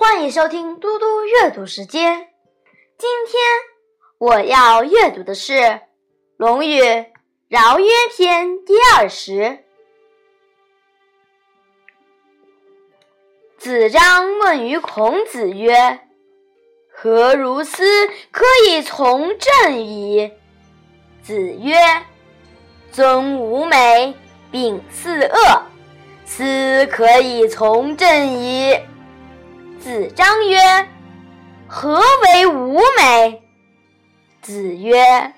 欢迎收听嘟嘟阅读时间。今天我要阅读的是《论语·尧曰篇》第二十。子张问于孔子曰：“何如斯可以从政矣？”子曰：“尊吾美，秉四恶，斯可以从政矣。”子张曰：“何为五美？”子曰：“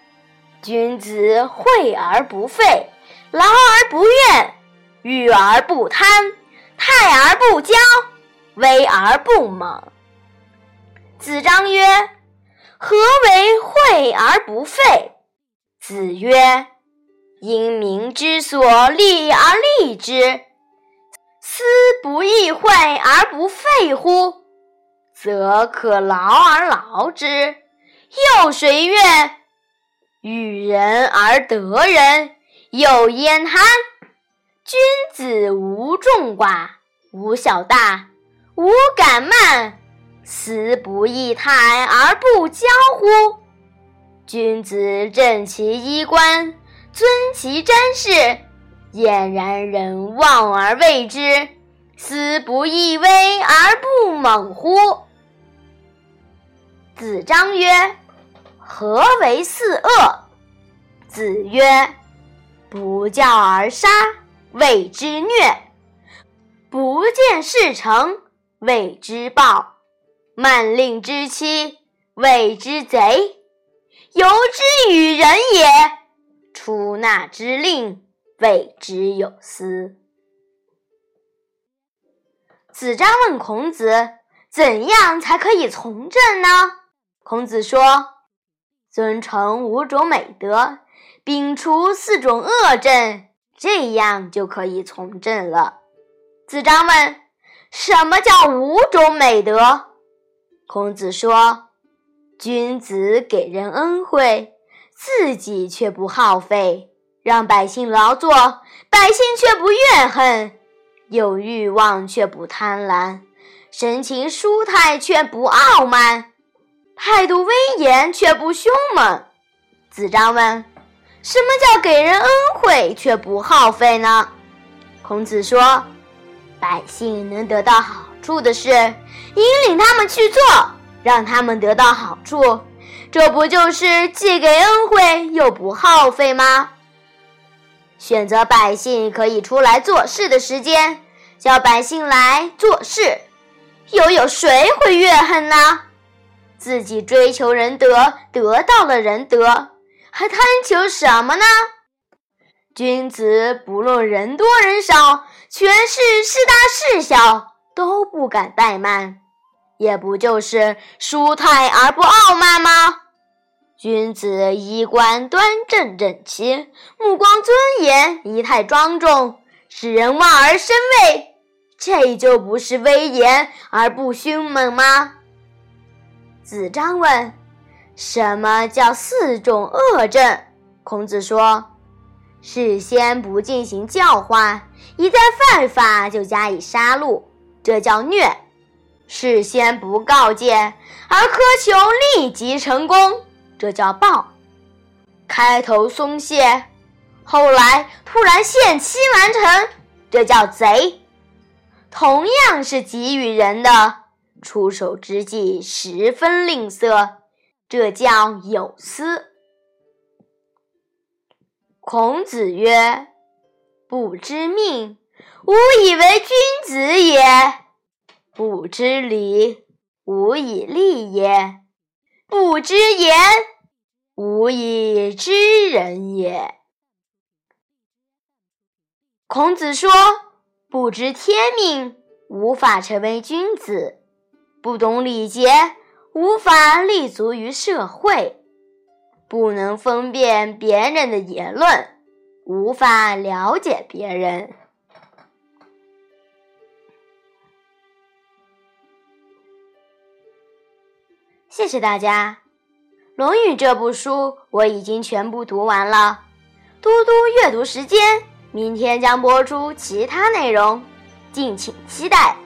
君子惠而不费，劳而不怨，欲而不贪，泰而不骄，威而不猛。”子张曰：“何为惠而不费？”子曰：“因民之所利而利之。”斯不亦惠而不废乎？则可劳而劳之。又谁曰：与人而得人，有焉贪？君子无众寡，无小大，无敢慢。斯不亦泰而不骄乎？君子正其衣冠，尊其瞻视。俨然人望而畏之，斯不亦威而不猛乎？子张曰：“何为四恶？”子曰：“不教而杀，谓之虐；不见事成，谓之暴；慢令之妻，谓之贼；由之与人也，出纳之令。”谓之有司。子张问孔子：“怎样才可以从政呢？”孔子说：“尊崇五种美德，摒除四种恶政，这样就可以从政了。”子张问：“什么叫五种美德？”孔子说：“君子给人恩惠，自己却不耗费。”让百姓劳作，百姓却不怨恨；有欲望却不贪婪，神情舒泰却不傲慢，态度威严却不凶猛。子张问：“什么叫给人恩惠却不耗费呢？”孔子说：“百姓能得到好处的事，引领他们去做，让他们得到好处，这不就是既给恩惠又不耗费吗？”选择百姓可以出来做事的时间，叫百姓来做事，又有谁会怨恨呢？自己追求仁德，得到了仁德，还贪求什么呢？君子不论人多人少，权势是大是小，都不敢怠慢，也不就是舒泰而不傲慢吗？君子衣冠端正整齐，目光尊严，仪态庄重，使人望而生畏。这就不是威严而不凶猛吗？子张问：“什么叫四种恶政？”孔子说：“事先不进行教化，一旦犯法就加以杀戮，这叫虐；事先不告诫，而苛求立即成功。”这叫暴，开头松懈，后来突然限期完成，这叫贼。同样是给予人的，出手之际十分吝啬，这叫有私。孔子曰：“不知命，无以为君子也；不知礼，无以利也。”不知言，无以知人也。孔子说：“不知天命，无法成为君子；不懂礼节，无法立足于社会；不能分辨别人的言论，无法了解别人。”谢谢大家，《论语》这部书我已经全部读完了。嘟嘟阅读时间，明天将播出其他内容，敬请期待。